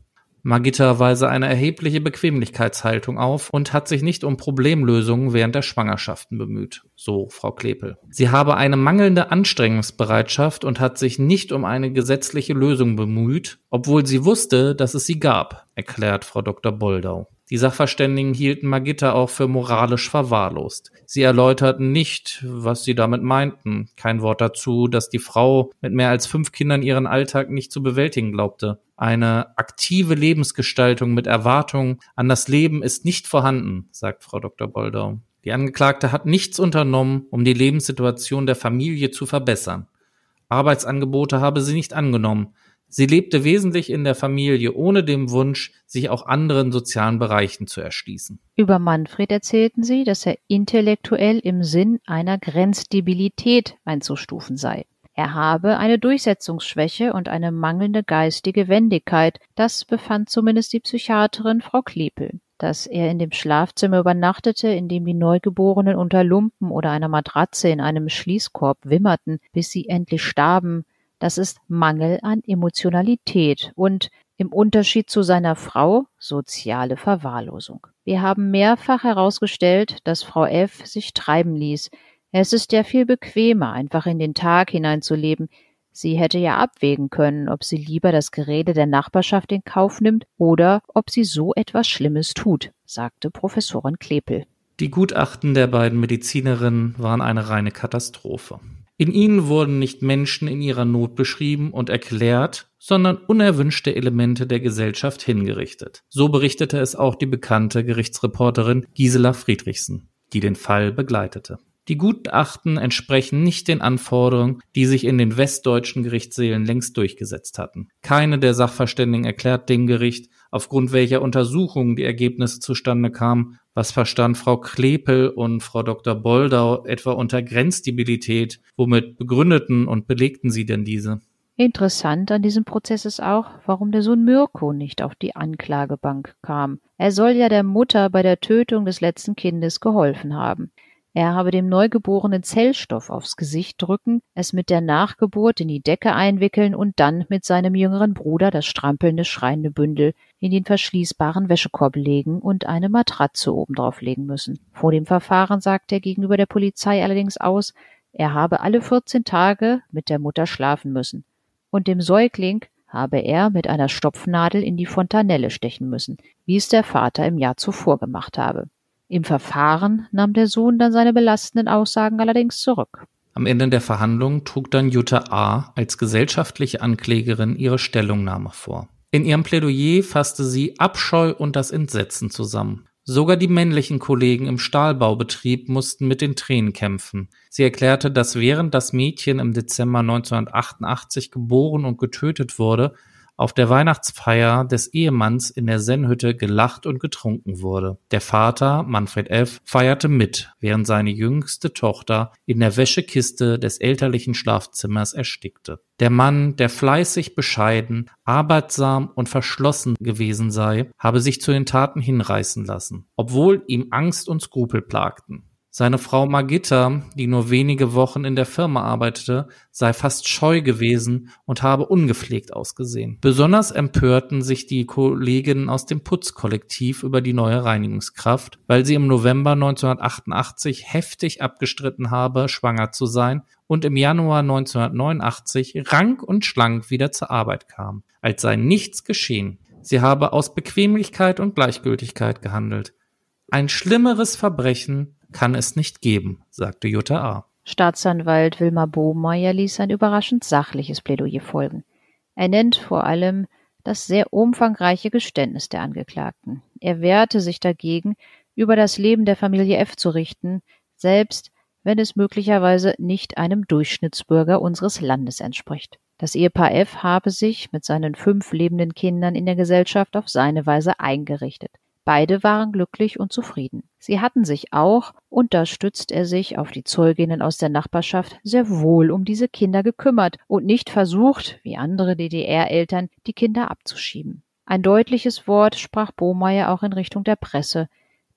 Magitta weise eine erhebliche Bequemlichkeitshaltung auf und hat sich nicht um Problemlösungen während der Schwangerschaften bemüht, so Frau Klepel. Sie habe eine mangelnde Anstrengungsbereitschaft und hat sich nicht um eine gesetzliche Lösung bemüht, obwohl sie wusste, dass es sie gab, erklärt Frau Dr. Boldau. Die Sachverständigen hielten Magitta auch für moralisch verwahrlost. Sie erläuterten nicht, was sie damit meinten. Kein Wort dazu, dass die Frau mit mehr als fünf Kindern ihren Alltag nicht zu bewältigen glaubte. Eine aktive Lebensgestaltung mit Erwartung an das Leben ist nicht vorhanden, sagt Frau Dr. Boldau. Die Angeklagte hat nichts unternommen, um die Lebenssituation der Familie zu verbessern. Arbeitsangebote habe sie nicht angenommen. Sie lebte wesentlich in der Familie, ohne den Wunsch, sich auch anderen sozialen Bereichen zu erschließen. Über Manfred erzählten sie, dass er intellektuell im Sinn einer Grenzdebilität einzustufen sei. Er habe eine Durchsetzungsschwäche und eine mangelnde geistige Wendigkeit, das befand zumindest die Psychiaterin Frau Klepel. Dass er in dem Schlafzimmer übernachtete, in dem die Neugeborenen unter Lumpen oder einer Matratze in einem Schließkorb wimmerten, bis sie endlich starben, das ist Mangel an Emotionalität und im Unterschied zu seiner Frau soziale Verwahrlosung. Wir haben mehrfach herausgestellt, dass Frau F. sich treiben ließ. Es ist ja viel bequemer, einfach in den Tag hineinzuleben. Sie hätte ja abwägen können, ob sie lieber das Gerede der Nachbarschaft in Kauf nimmt oder ob sie so etwas Schlimmes tut, sagte Professorin Klepel. Die Gutachten der beiden Medizinerinnen waren eine reine Katastrophe. In ihnen wurden nicht Menschen in ihrer Not beschrieben und erklärt, sondern unerwünschte Elemente der Gesellschaft hingerichtet. So berichtete es auch die bekannte Gerichtsreporterin Gisela Friedrichsen, die den Fall begleitete. Die Gutachten entsprechen nicht den Anforderungen, die sich in den westdeutschen Gerichtssälen längst durchgesetzt hatten. Keine der Sachverständigen erklärt dem Gericht, aufgrund welcher Untersuchungen die Ergebnisse zustande kamen. Was verstand Frau Klepel und Frau Dr. Boldau etwa unter Grenzdebilität? Womit begründeten und belegten sie denn diese? Interessant an diesem Prozess ist auch, warum der Sohn Mirko nicht auf die Anklagebank kam. Er soll ja der Mutter bei der Tötung des letzten Kindes geholfen haben. Er habe dem Neugeborenen Zellstoff aufs Gesicht drücken, es mit der Nachgeburt in die Decke einwickeln und dann mit seinem jüngeren Bruder das strampelnde, schreiende Bündel in den verschließbaren Wäschekorb legen und eine Matratze obendrauf legen müssen. Vor dem Verfahren sagt er gegenüber der Polizei allerdings aus, er habe alle 14 Tage mit der Mutter schlafen müssen. Und dem Säugling habe er mit einer Stopfnadel in die Fontanelle stechen müssen, wie es der Vater im Jahr zuvor gemacht habe. Im Verfahren nahm der Sohn dann seine belastenden Aussagen allerdings zurück. Am Ende der Verhandlung trug dann Jutta A. als gesellschaftliche Anklägerin ihre Stellungnahme vor. In ihrem Plädoyer fasste sie Abscheu und das Entsetzen zusammen. Sogar die männlichen Kollegen im Stahlbaubetrieb mussten mit den Tränen kämpfen. Sie erklärte, dass während das Mädchen im Dezember 1988 geboren und getötet wurde, auf der Weihnachtsfeier des Ehemanns in der Sennhütte gelacht und getrunken wurde. Der Vater, Manfred F., feierte mit, während seine jüngste Tochter in der Wäschekiste des elterlichen Schlafzimmers erstickte. Der Mann, der fleißig, bescheiden, arbeitsam und verschlossen gewesen sei, habe sich zu den Taten hinreißen lassen, obwohl ihm Angst und Skrupel plagten. Seine Frau Margitta, die nur wenige Wochen in der Firma arbeitete, sei fast scheu gewesen und habe ungepflegt ausgesehen. Besonders empörten sich die Kolleginnen aus dem Putzkollektiv über die neue Reinigungskraft, weil sie im November 1988 heftig abgestritten habe, schwanger zu sein und im Januar 1989 rank und schlank wieder zur Arbeit kam, als sei nichts geschehen. Sie habe aus Bequemlichkeit und Gleichgültigkeit gehandelt. Ein schlimmeres Verbrechen kann es nicht geben, sagte Jutta A. Staatsanwalt Wilmar Bohmeier ließ ein überraschend sachliches Plädoyer folgen. Er nennt vor allem das sehr umfangreiche Geständnis der Angeklagten. Er wehrte sich dagegen, über das Leben der Familie F zu richten, selbst wenn es möglicherweise nicht einem Durchschnittsbürger unseres Landes entspricht. Das Ehepaar F habe sich mit seinen fünf lebenden Kindern in der Gesellschaft auf seine Weise eingerichtet. Beide waren glücklich und zufrieden. Sie hatten sich auch, und da stützt er sich auf die Zeuginnen aus der Nachbarschaft, sehr wohl um diese Kinder gekümmert und nicht versucht, wie andere DDR-Eltern, die Kinder abzuschieben. Ein deutliches Wort sprach Bohmeier auch in Richtung der Presse,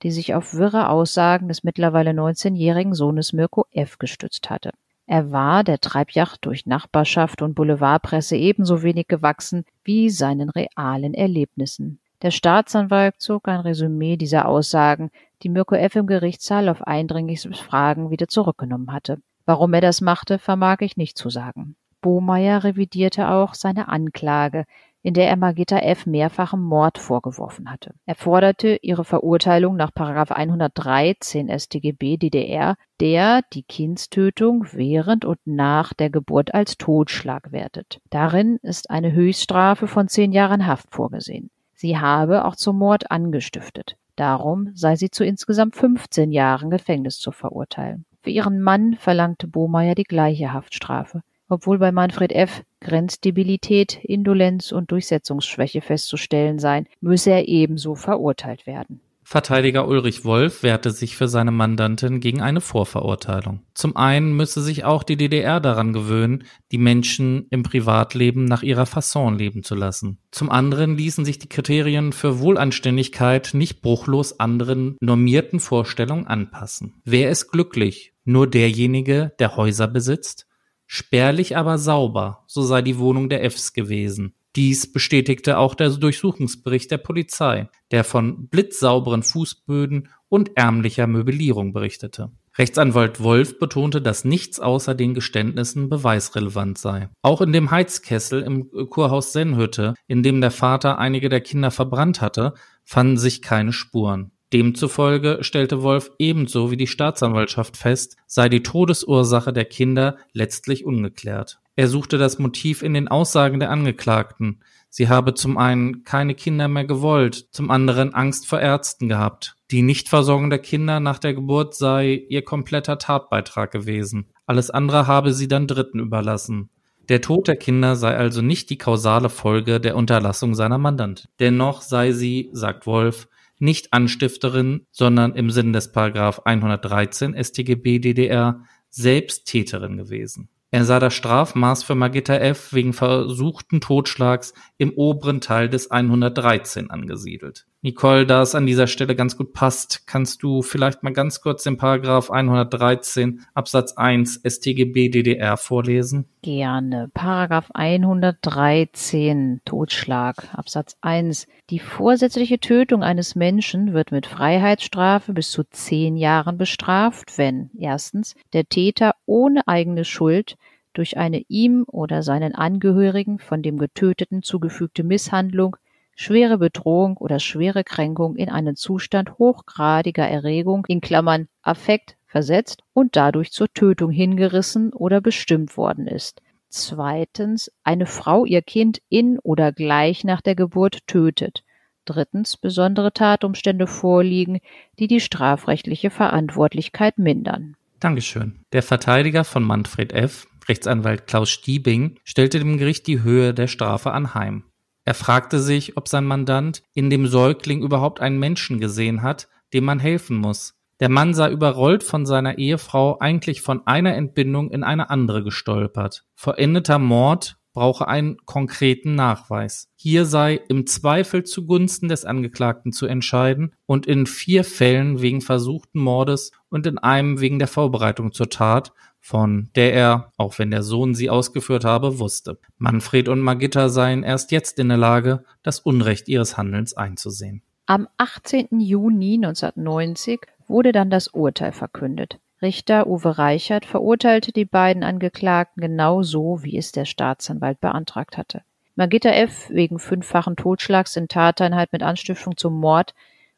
die sich auf wirre Aussagen des mittlerweile 19-jährigen Sohnes Mirko F. gestützt hatte. Er war der Treibjacht durch Nachbarschaft und Boulevardpresse ebenso wenig gewachsen wie seinen realen Erlebnissen. Der Staatsanwalt zog ein Resümee dieser Aussagen, die Mirko F. im Gerichtssaal auf eindringliches Fragen wieder zurückgenommen hatte. Warum er das machte, vermag ich nicht zu sagen. Bohmeier revidierte auch seine Anklage, in der er Margitta F. mehrfachen Mord vorgeworfen hatte. Er forderte ihre Verurteilung nach 113 StGB DDR, der die Kindstötung während und nach der Geburt als Totschlag wertet. Darin ist eine Höchststrafe von zehn Jahren Haft vorgesehen. Sie habe auch zum Mord angestiftet. Darum sei sie zu insgesamt 15 Jahren Gefängnis zu verurteilen. Für ihren Mann verlangte Bohmeier die gleiche Haftstrafe, obwohl bei Manfred F. Grenzdebilität, Indolenz und Durchsetzungsschwäche festzustellen seien, müsse er ebenso verurteilt werden. Verteidiger Ulrich Wolf wehrte sich für seine Mandantin gegen eine Vorverurteilung. Zum einen müsse sich auch die DDR daran gewöhnen, die Menschen im Privatleben nach ihrer Fasson leben zu lassen. Zum anderen ließen sich die Kriterien für Wohlanständigkeit nicht bruchlos anderen normierten Vorstellungen anpassen. Wer ist glücklich? Nur derjenige, der Häuser besitzt? Spärlich aber sauber, so sei die Wohnung der Fs gewesen. Dies bestätigte auch der Durchsuchungsbericht der Polizei, der von blitzsauberen Fußböden und ärmlicher Möblierung berichtete. Rechtsanwalt Wolf betonte, dass nichts außer den Geständnissen beweisrelevant sei. Auch in dem Heizkessel im Kurhaus Sennhütte, in dem der Vater einige der Kinder verbrannt hatte, fanden sich keine Spuren. Demzufolge stellte Wolf ebenso wie die Staatsanwaltschaft fest, sei die Todesursache der Kinder letztlich ungeklärt. Er suchte das Motiv in den Aussagen der Angeklagten. Sie habe zum einen keine Kinder mehr gewollt, zum anderen Angst vor Ärzten gehabt. Die Nichtversorgung der Kinder nach der Geburt sei ihr kompletter Tatbeitrag gewesen. Alles andere habe sie dann Dritten überlassen. Der Tod der Kinder sei also nicht die kausale Folge der Unterlassung seiner Mandantin. Dennoch sei sie, sagt Wolf, nicht Anstifterin, sondern im Sinne des Paragraph 113 StGB DDR selbst Täterin gewesen. Er sah das Strafmaß für Magitta F. wegen versuchten Totschlags im oberen Teil des 113 angesiedelt. Nicole, da es an dieser Stelle ganz gut passt, kannst du vielleicht mal ganz kurz den Paragraph 113 Absatz 1 StGB DDR vorlesen? Gerne. Paragraph 113 Totschlag Absatz 1. Die vorsätzliche Tötung eines Menschen wird mit Freiheitsstrafe bis zu zehn Jahren bestraft, wenn erstens der Täter ohne eigene Schuld durch eine ihm oder seinen Angehörigen von dem Getöteten zugefügte Misshandlung schwere Bedrohung oder schwere Kränkung in einen Zustand hochgradiger Erregung in Klammern (Affekt) versetzt und dadurch zur Tötung hingerissen oder bestimmt worden ist. Zweitens, eine Frau ihr Kind in oder gleich nach der Geburt tötet. Drittens, besondere Tatumstände vorliegen, die die strafrechtliche Verantwortlichkeit mindern. Dankeschön. Der Verteidiger von Manfred F., Rechtsanwalt Klaus Stiebing, stellte dem Gericht die Höhe der Strafe anheim. Er fragte sich, ob sein Mandant in dem Säugling überhaupt einen Menschen gesehen hat, dem man helfen muss. Der Mann sei überrollt von seiner Ehefrau eigentlich von einer Entbindung in eine andere gestolpert. Vollendeter Mord brauche einen konkreten Nachweis. Hier sei im Zweifel zugunsten des Angeklagten zu entscheiden und in vier Fällen wegen versuchten Mordes und in einem wegen der Vorbereitung zur Tat von der er, auch wenn der Sohn sie ausgeführt habe, wusste. Manfred und Magitta seien erst jetzt in der Lage, das Unrecht ihres Handelns einzusehen. Am 18. Juni 1990 wurde dann das Urteil verkündet. Richter Uwe Reichert verurteilte die beiden Angeklagten genau so, wie es der Staatsanwalt beantragt hatte. Magitta F. wegen fünffachen Totschlags in Tateinheit mit Anstiftung zum Mord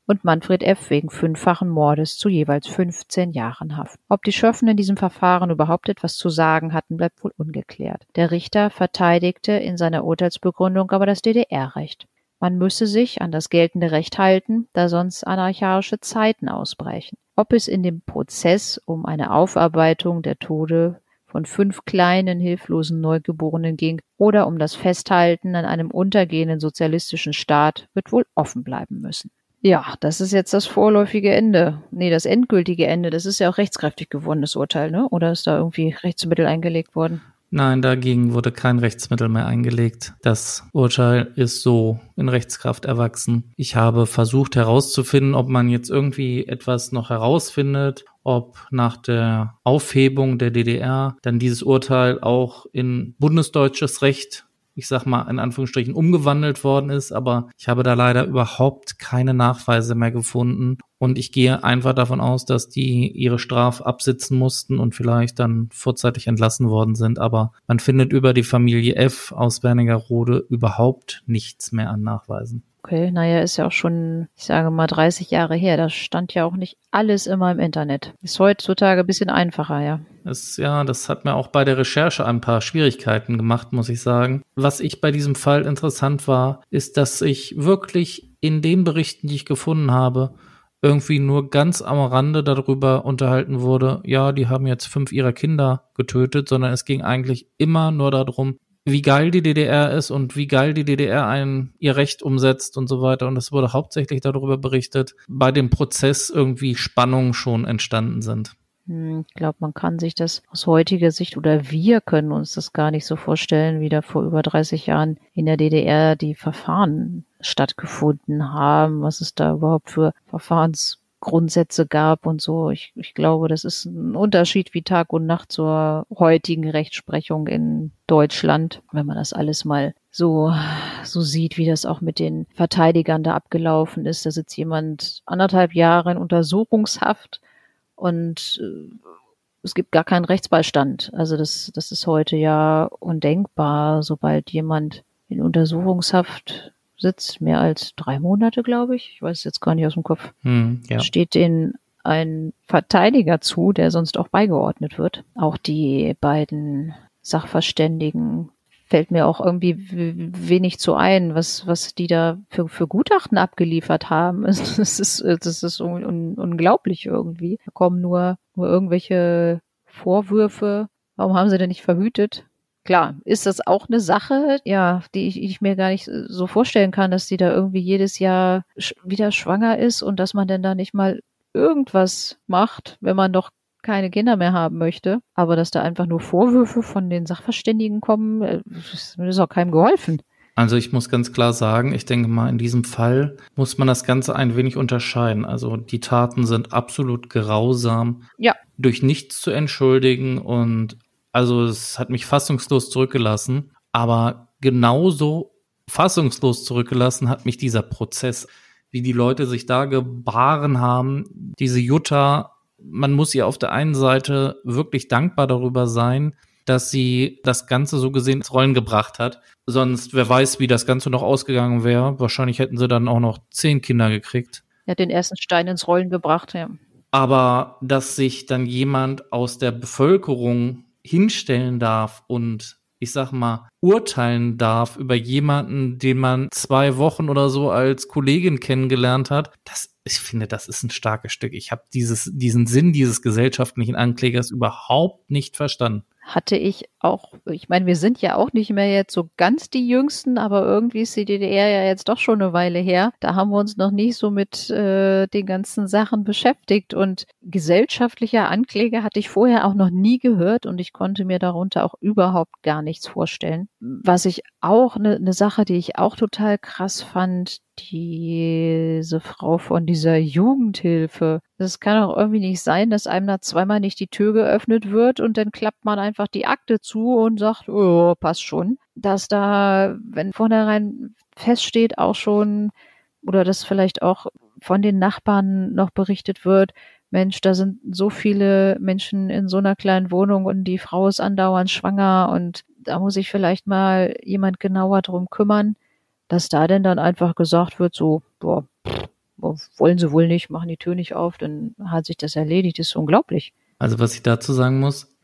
und Manfred F. wegen fünffachen Mordes zu jeweils 15 Jahren Haft. Ob die Schöffen in diesem Verfahren überhaupt etwas zu sagen hatten, bleibt wohl ungeklärt. Der Richter verteidigte in seiner Urteilsbegründung aber das DDR-Recht. Man müsse sich an das geltende Recht halten, da sonst anarcharische Zeiten ausbrechen. Ob es in dem Prozess um eine Aufarbeitung der Tode von fünf kleinen, hilflosen Neugeborenen ging oder um das Festhalten an einem untergehenden sozialistischen Staat, wird wohl offen bleiben müssen. Ja, das ist jetzt das vorläufige Ende. Nee, das endgültige Ende. Das ist ja auch rechtskräftig geworden, das Urteil, ne? Oder ist da irgendwie Rechtsmittel eingelegt worden? Nein, dagegen wurde kein Rechtsmittel mehr eingelegt. Das Urteil ist so in Rechtskraft erwachsen. Ich habe versucht herauszufinden, ob man jetzt irgendwie etwas noch herausfindet, ob nach der Aufhebung der DDR dann dieses Urteil auch in bundesdeutsches Recht ich sag mal, in Anführungsstrichen umgewandelt worden ist, aber ich habe da leider überhaupt keine Nachweise mehr gefunden. Und ich gehe einfach davon aus, dass die ihre Straf absitzen mussten und vielleicht dann vorzeitig entlassen worden sind. Aber man findet über die Familie F aus Wernigerode überhaupt nichts mehr an Nachweisen. Okay, naja, ist ja auch schon, ich sage mal, 30 Jahre her. Da stand ja auch nicht alles immer im Internet. Ist heutzutage ein bisschen einfacher, ja. Es, ja, das hat mir auch bei der Recherche ein paar Schwierigkeiten gemacht, muss ich sagen. Was ich bei diesem Fall interessant war, ist, dass ich wirklich in den Berichten, die ich gefunden habe, irgendwie nur ganz am Rande darüber unterhalten wurde, ja, die haben jetzt fünf ihrer Kinder getötet, sondern es ging eigentlich immer nur darum, wie geil die DDR ist und wie geil die DDR ein, ihr Recht umsetzt und so weiter. Und es wurde hauptsächlich darüber berichtet, bei dem Prozess irgendwie Spannungen schon entstanden sind. Hm, ich glaube, man kann sich das aus heutiger Sicht oder wir können uns das gar nicht so vorstellen, wie da vor über 30 Jahren in der DDR die Verfahren stattgefunden haben, was es da überhaupt für Verfahrens Grundsätze gab und so. Ich, ich glaube, das ist ein Unterschied wie Tag und Nacht zur heutigen Rechtsprechung in Deutschland, wenn man das alles mal so, so sieht, wie das auch mit den Verteidigern da abgelaufen ist. Da sitzt jemand anderthalb Jahre in Untersuchungshaft und äh, es gibt gar keinen Rechtsbeistand. Also das, das ist heute ja undenkbar, sobald jemand in Untersuchungshaft sitzt, mehr als drei Monate, glaube ich. Ich weiß jetzt gar nicht aus dem Kopf. Hm, ja. Steht den ein Verteidiger zu, der sonst auch beigeordnet wird. Auch die beiden Sachverständigen fällt mir auch irgendwie wenig zu ein, was, was die da für, für Gutachten abgeliefert haben. Das ist, das ist un, un, unglaublich irgendwie. Da kommen nur, nur irgendwelche Vorwürfe. Warum haben sie denn nicht verhütet? Klar, ist das auch eine Sache, ja, die ich, ich, mir gar nicht so vorstellen kann, dass die da irgendwie jedes Jahr wieder schwanger ist und dass man denn da nicht mal irgendwas macht, wenn man doch keine Kinder mehr haben möchte. Aber dass da einfach nur Vorwürfe von den Sachverständigen kommen, äh, ist auch keinem geholfen. Also ich muss ganz klar sagen, ich denke mal, in diesem Fall muss man das Ganze ein wenig unterscheiden. Also die Taten sind absolut grausam. Ja. Durch nichts zu entschuldigen und also es hat mich fassungslos zurückgelassen. Aber genauso fassungslos zurückgelassen hat mich dieser Prozess, wie die Leute sich da gebaren haben. Diese Jutta, man muss ihr auf der einen Seite wirklich dankbar darüber sein, dass sie das Ganze so gesehen ins Rollen gebracht hat. Sonst, wer weiß, wie das Ganze noch ausgegangen wäre. Wahrscheinlich hätten sie dann auch noch zehn Kinder gekriegt. Er hat den ersten Stein ins Rollen gebracht, ja. Aber dass sich dann jemand aus der Bevölkerung hinstellen darf und ich sag mal, urteilen darf über jemanden, den man zwei Wochen oder so als Kollegin kennengelernt hat, das, ich finde, das ist ein starkes Stück. Ich habe dieses, diesen Sinn dieses gesellschaftlichen Anklägers überhaupt nicht verstanden hatte ich auch, ich meine, wir sind ja auch nicht mehr jetzt so ganz die Jüngsten, aber irgendwie ist die DDR ja jetzt doch schon eine Weile her. Da haben wir uns noch nicht so mit äh, den ganzen Sachen beschäftigt und gesellschaftlicher Ankläger hatte ich vorher auch noch nie gehört und ich konnte mir darunter auch überhaupt gar nichts vorstellen. Was ich auch, eine ne Sache, die ich auch total krass fand, diese Frau von dieser Jugendhilfe. Das kann auch irgendwie nicht sein, dass einem da zweimal nicht die Tür geöffnet wird und dann klappt man einfach die Akte zu und sagt, oh, passt schon. Dass da, wenn vornherein feststeht, auch schon, oder dass vielleicht auch von den Nachbarn noch berichtet wird, Mensch, da sind so viele Menschen in so einer kleinen Wohnung und die Frau ist andauernd schwanger und da muss ich vielleicht mal jemand genauer drum kümmern dass da denn dann einfach gesagt wird, so, boah, wollen sie wohl nicht, machen die Tür nicht auf, dann hat sich das erledigt, das ist unglaublich. Also was ich dazu sagen muss,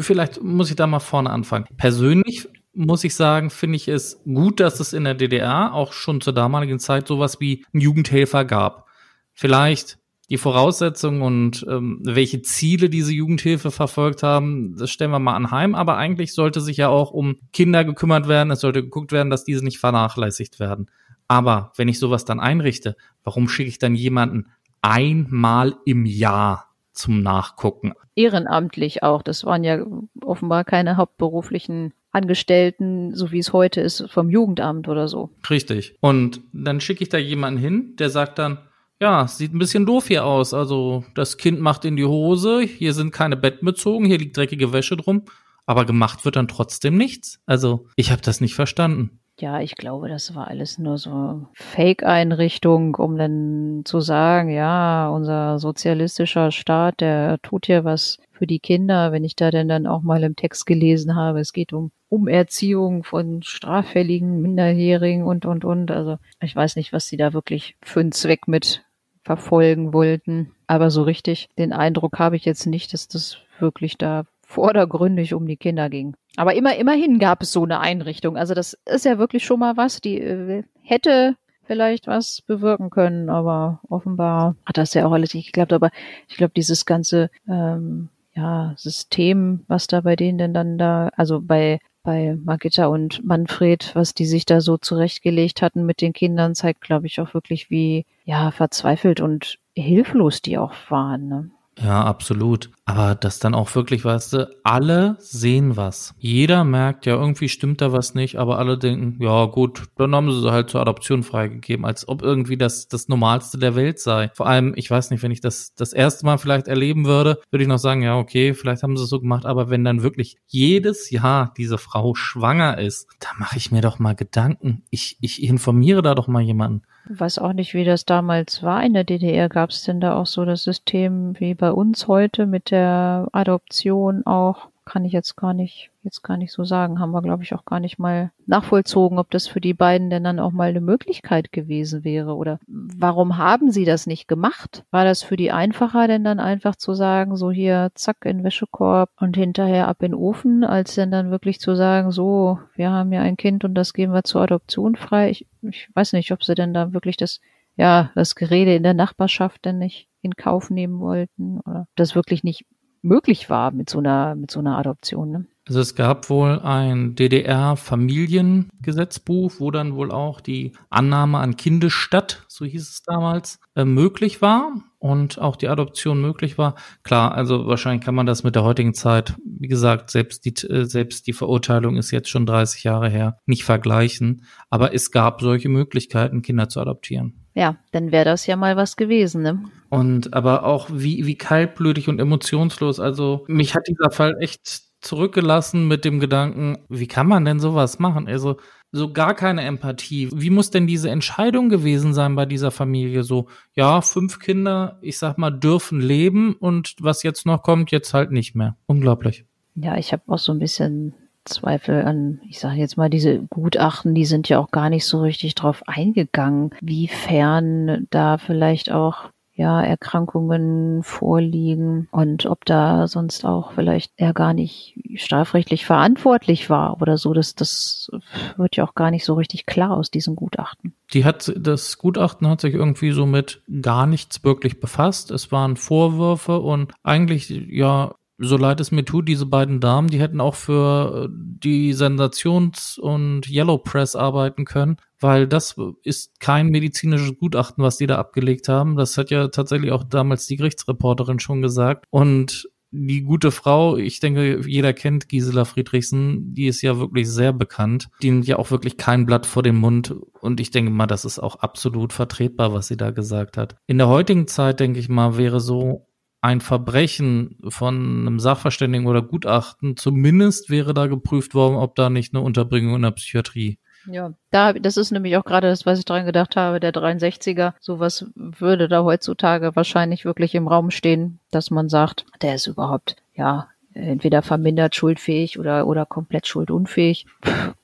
vielleicht muss ich da mal vorne anfangen. Persönlich muss ich sagen, finde ich es gut, dass es in der DDR auch schon zur damaligen Zeit sowas wie einen Jugendhelfer gab. Vielleicht die Voraussetzungen und ähm, welche Ziele diese Jugendhilfe verfolgt haben, das stellen wir mal anheim. Aber eigentlich sollte sich ja auch um Kinder gekümmert werden. Es sollte geguckt werden, dass diese nicht vernachlässigt werden. Aber wenn ich sowas dann einrichte, warum schicke ich dann jemanden einmal im Jahr zum Nachgucken? Ehrenamtlich auch. Das waren ja offenbar keine hauptberuflichen Angestellten, so wie es heute ist, vom Jugendamt oder so. Richtig. Und dann schicke ich da jemanden hin, der sagt dann, ja, sieht ein bisschen doof hier aus. Also das Kind macht in die Hose, hier sind keine Betten bezogen, hier liegt dreckige Wäsche drum, aber gemacht wird dann trotzdem nichts. Also ich habe das nicht verstanden. Ja, ich glaube, das war alles nur so Fake-Einrichtung, um dann zu sagen, ja, unser sozialistischer Staat, der tut hier was für die Kinder. Wenn ich da denn dann auch mal im Text gelesen habe, es geht um Umerziehung von straffälligen Minderjährigen und, und, und. Also ich weiß nicht, was sie da wirklich für einen Zweck mit verfolgen wollten. Aber so richtig den Eindruck habe ich jetzt nicht, dass das wirklich da vordergründig um die Kinder ging. Aber immer, immerhin gab es so eine Einrichtung. Also das ist ja wirklich schon mal was, die äh, hätte vielleicht was bewirken können, aber offenbar hat das ja auch alles nicht geklappt. Aber ich glaube, dieses ganze ähm, ja, System, was da bei denen denn dann da, also bei bei Margitta und Manfred, was die sich da so zurechtgelegt hatten mit den Kindern, zeigt, glaube ich, auch wirklich, wie ja verzweifelt und hilflos die auch waren. Ne? Ja, absolut. Aber das dann auch wirklich, weißt du, alle sehen was. Jeder merkt, ja, irgendwie stimmt da was nicht, aber alle denken, ja gut, dann haben sie sie halt zur Adoption freigegeben, als ob irgendwie das das Normalste der Welt sei. Vor allem, ich weiß nicht, wenn ich das das erste Mal vielleicht erleben würde, würde ich noch sagen, ja, okay, vielleicht haben sie es so gemacht, aber wenn dann wirklich jedes Jahr diese Frau schwanger ist, da mache ich mir doch mal Gedanken. Ich, ich informiere da doch mal jemanden. Weiß auch nicht, wie das damals war. In der DDR gab es denn da auch so das System wie bei uns heute mit der Adoption auch kann ich jetzt gar nicht, jetzt gar nicht so sagen. Haben wir, glaube ich, auch gar nicht mal nachvollzogen, ob das für die beiden denn dann auch mal eine Möglichkeit gewesen wäre oder warum haben sie das nicht gemacht? War das für die einfacher, denn dann einfach zu sagen, so hier, zack, in Wäschekorb und hinterher ab in den Ofen, als denn dann wirklich zu sagen, so, wir haben ja ein Kind und das geben wir zur Adoption frei. Ich, ich weiß nicht, ob sie denn da wirklich das, ja, das Gerede in der Nachbarschaft denn nicht in Kauf nehmen wollten oder das wirklich nicht möglich war mit so einer, mit so einer Adoption. Ne? Also es gab wohl ein DDR-Familiengesetzbuch, wo dann wohl auch die Annahme an Kindesstatt, so hieß es damals, äh, möglich war und auch die Adoption möglich war. Klar, also wahrscheinlich kann man das mit der heutigen Zeit, wie gesagt, selbst die, äh, selbst die Verurteilung ist jetzt schon 30 Jahre her, nicht vergleichen. Aber es gab solche Möglichkeiten, Kinder zu adoptieren. Ja, dann wäre das ja mal was gewesen, ne? Und aber auch wie, wie kaltblütig und emotionslos. Also mich hat dieser Fall echt zurückgelassen mit dem Gedanken, wie kann man denn sowas machen? Also so gar keine Empathie. Wie muss denn diese Entscheidung gewesen sein bei dieser Familie? So, ja, fünf Kinder, ich sag mal, dürfen leben und was jetzt noch kommt, jetzt halt nicht mehr. Unglaublich. Ja, ich habe auch so ein bisschen Zweifel an, ich sage jetzt mal, diese Gutachten, die sind ja auch gar nicht so richtig drauf eingegangen, wiefern da vielleicht auch ja, Erkrankungen vorliegen und ob da sonst auch vielleicht er gar nicht strafrechtlich verantwortlich war oder so. Das, das wird ja auch gar nicht so richtig klar aus diesem Gutachten. Die hat, das Gutachten hat sich irgendwie so mit gar nichts wirklich befasst. Es waren Vorwürfe und eigentlich, ja, so leid es mir tut, diese beiden Damen, die hätten auch für die Sensations- und Yellow Press arbeiten können weil das ist kein medizinisches Gutachten, was die da abgelegt haben. Das hat ja tatsächlich auch damals die Gerichtsreporterin schon gesagt. Und die gute Frau, ich denke, jeder kennt Gisela Friedrichsen, die ist ja wirklich sehr bekannt. Die nimmt ja auch wirklich kein Blatt vor den Mund. Und ich denke mal, das ist auch absolut vertretbar, was sie da gesagt hat. In der heutigen Zeit, denke ich mal, wäre so ein Verbrechen von einem Sachverständigen oder Gutachten, zumindest wäre da geprüft worden, ob da nicht eine Unterbringung in der Psychiatrie ja, da, das ist nämlich auch gerade das, was ich dran gedacht habe, der 63er. Sowas würde da heutzutage wahrscheinlich wirklich im Raum stehen, dass man sagt, der ist überhaupt, ja, entweder vermindert schuldfähig oder, oder komplett schuldunfähig.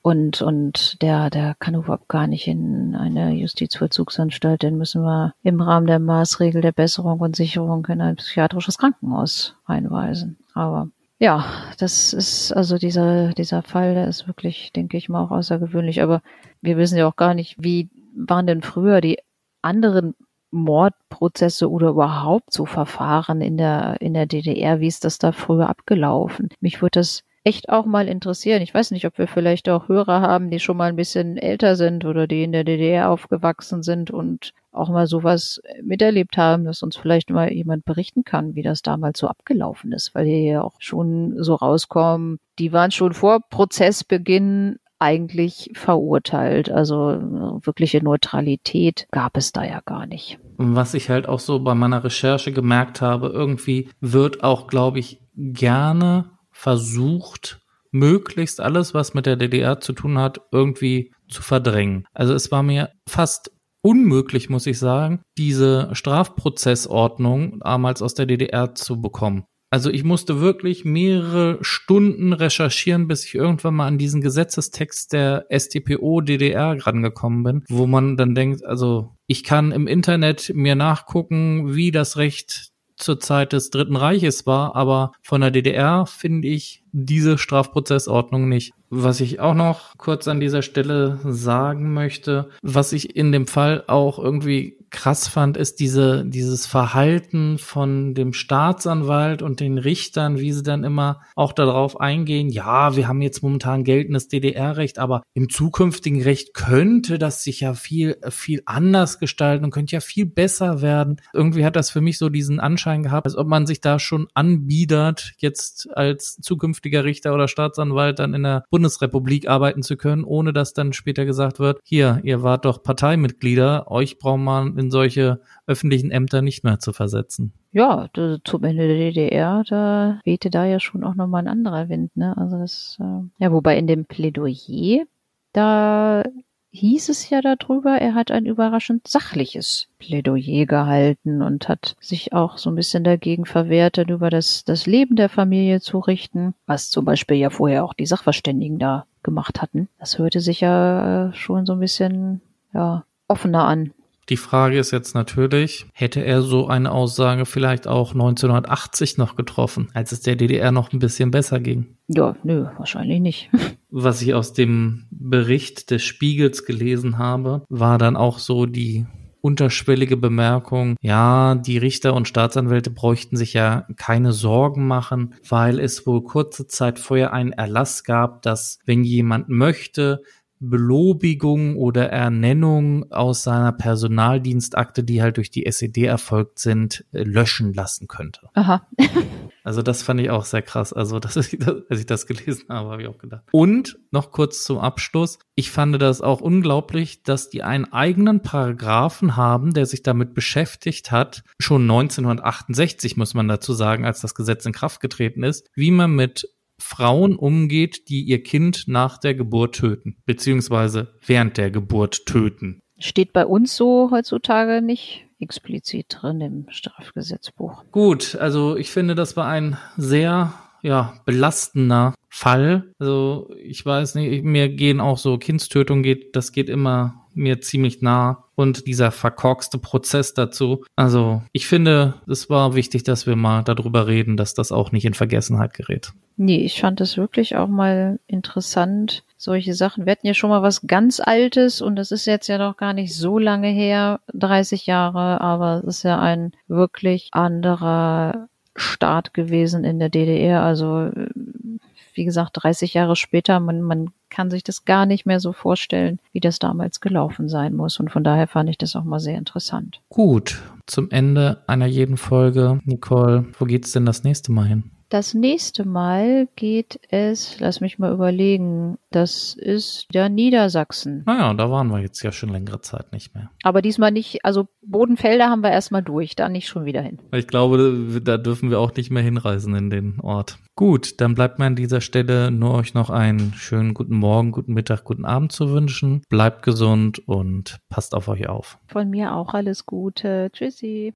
Und, und der, der kann überhaupt gar nicht in eine Justizvollzugsanstalt. Den müssen wir im Rahmen der Maßregel der Besserung und Sicherung in ein psychiatrisches Krankenhaus einweisen. Aber ja, das ist also dieser, dieser Fall, der ist wirklich, denke ich mal, auch außergewöhnlich. Aber wir wissen ja auch gar nicht, wie waren denn früher die anderen Mordprozesse oder überhaupt so Verfahren in der, in der DDR? Wie ist das da früher abgelaufen? Mich würde das echt auch mal interessieren. Ich weiß nicht, ob wir vielleicht auch Hörer haben, die schon mal ein bisschen älter sind oder die in der DDR aufgewachsen sind und auch mal sowas miterlebt haben, dass uns vielleicht mal jemand berichten kann, wie das damals so abgelaufen ist, weil hier ja auch schon so rauskommen, die waren schon vor Prozessbeginn eigentlich verurteilt. Also wirkliche Neutralität gab es da ja gar nicht. Was ich halt auch so bei meiner Recherche gemerkt habe, irgendwie wird auch, glaube ich, gerne versucht, möglichst alles, was mit der DDR zu tun hat, irgendwie zu verdrängen. Also es war mir fast unmöglich, muss ich sagen, diese Strafprozessordnung damals aus der DDR zu bekommen. Also ich musste wirklich mehrere Stunden recherchieren, bis ich irgendwann mal an diesen Gesetzestext der StPO DDR rangekommen bin, wo man dann denkt, also ich kann im Internet mir nachgucken, wie das Recht zur Zeit des Dritten Reiches war, aber von der DDR finde ich diese Strafprozessordnung nicht. Was ich auch noch kurz an dieser Stelle sagen möchte, was ich in dem Fall auch irgendwie krass fand, ist diese, dieses Verhalten von dem Staatsanwalt und den Richtern, wie sie dann immer auch darauf eingehen, ja, wir haben jetzt momentan geltendes DDR-Recht, aber im zukünftigen Recht könnte das sich ja viel, viel anders gestalten und könnte ja viel besser werden. Irgendwie hat das für mich so diesen Anschein gehabt, als ob man sich da schon anbiedert, jetzt als zukünftiger Richter oder Staatsanwalt dann in der Bundesrepublik arbeiten zu können, ohne dass dann später gesagt wird, hier, ihr wart doch Parteimitglieder, euch braucht man in solche öffentlichen Ämter nicht mehr zu versetzen. Ja, zum Ende der DDR, da wehte da ja schon auch nochmal ein anderer Wind, ne? Also das, äh, ja, wobei in dem Plädoyer, da hieß es ja darüber, er hat ein überraschend sachliches Plädoyer gehalten und hat sich auch so ein bisschen dagegen verwehrt, dann über das, das Leben der Familie zu richten, was zum Beispiel ja vorher auch die Sachverständigen da gemacht hatten. Das hörte sich ja schon so ein bisschen, ja, offener an. Die Frage ist jetzt natürlich, hätte er so eine Aussage vielleicht auch 1980 noch getroffen, als es der DDR noch ein bisschen besser ging? Ja, nö, wahrscheinlich nicht. Was ich aus dem Bericht des Spiegels gelesen habe, war dann auch so die unterschwellige Bemerkung, ja, die Richter und Staatsanwälte bräuchten sich ja keine Sorgen machen, weil es wohl kurze Zeit vorher einen Erlass gab, dass wenn jemand möchte, Belobigung oder Ernennung aus seiner Personaldienstakte, die halt durch die SED erfolgt sind, äh, löschen lassen könnte. Aha. Also das fand ich auch sehr krass. Also das, als ich das gelesen habe, habe ich auch gedacht. Und noch kurz zum Abschluss. Ich fand das auch unglaublich, dass die einen eigenen Paragraphen haben, der sich damit beschäftigt hat, schon 1968 muss man dazu sagen, als das Gesetz in Kraft getreten ist, wie man mit Frauen umgeht, die ihr Kind nach der Geburt töten, beziehungsweise während der Geburt töten. Steht bei uns so heutzutage nicht explizit drin im Strafgesetzbuch. Gut, also ich finde, das war ein sehr ja, belastender Fall. Also ich weiß nicht, mir gehen auch so Kindstötung geht, das geht immer mir ziemlich nah und dieser verkorkste Prozess dazu. Also ich finde, es war wichtig, dass wir mal darüber reden, dass das auch nicht in Vergessenheit gerät. Nee, ich fand es wirklich auch mal interessant, solche Sachen. Wir hatten ja schon mal was ganz Altes und das ist jetzt ja noch gar nicht so lange her, 30 Jahre, aber es ist ja ein wirklich anderer Staat gewesen in der DDR. Also wie gesagt, 30 Jahre später, man, man kann sich das gar nicht mehr so vorstellen, wie das damals gelaufen sein muss. Und von daher fand ich das auch mal sehr interessant. Gut, zum Ende einer jeden Folge, Nicole, wo geht's denn das nächste Mal hin? Das nächste Mal geht es, lass mich mal überlegen, das ist der Niedersachsen. Naja, da waren wir jetzt ja schon längere Zeit nicht mehr. Aber diesmal nicht, also Bodenfelder haben wir erstmal durch, da nicht schon wieder hin. Ich glaube, da dürfen wir auch nicht mehr hinreisen in den Ort. Gut, dann bleibt mir an dieser Stelle nur euch noch einen schönen guten Morgen, guten Mittag, guten Abend zu wünschen. Bleibt gesund und passt auf euch auf. Von mir auch alles Gute. Tschüssi.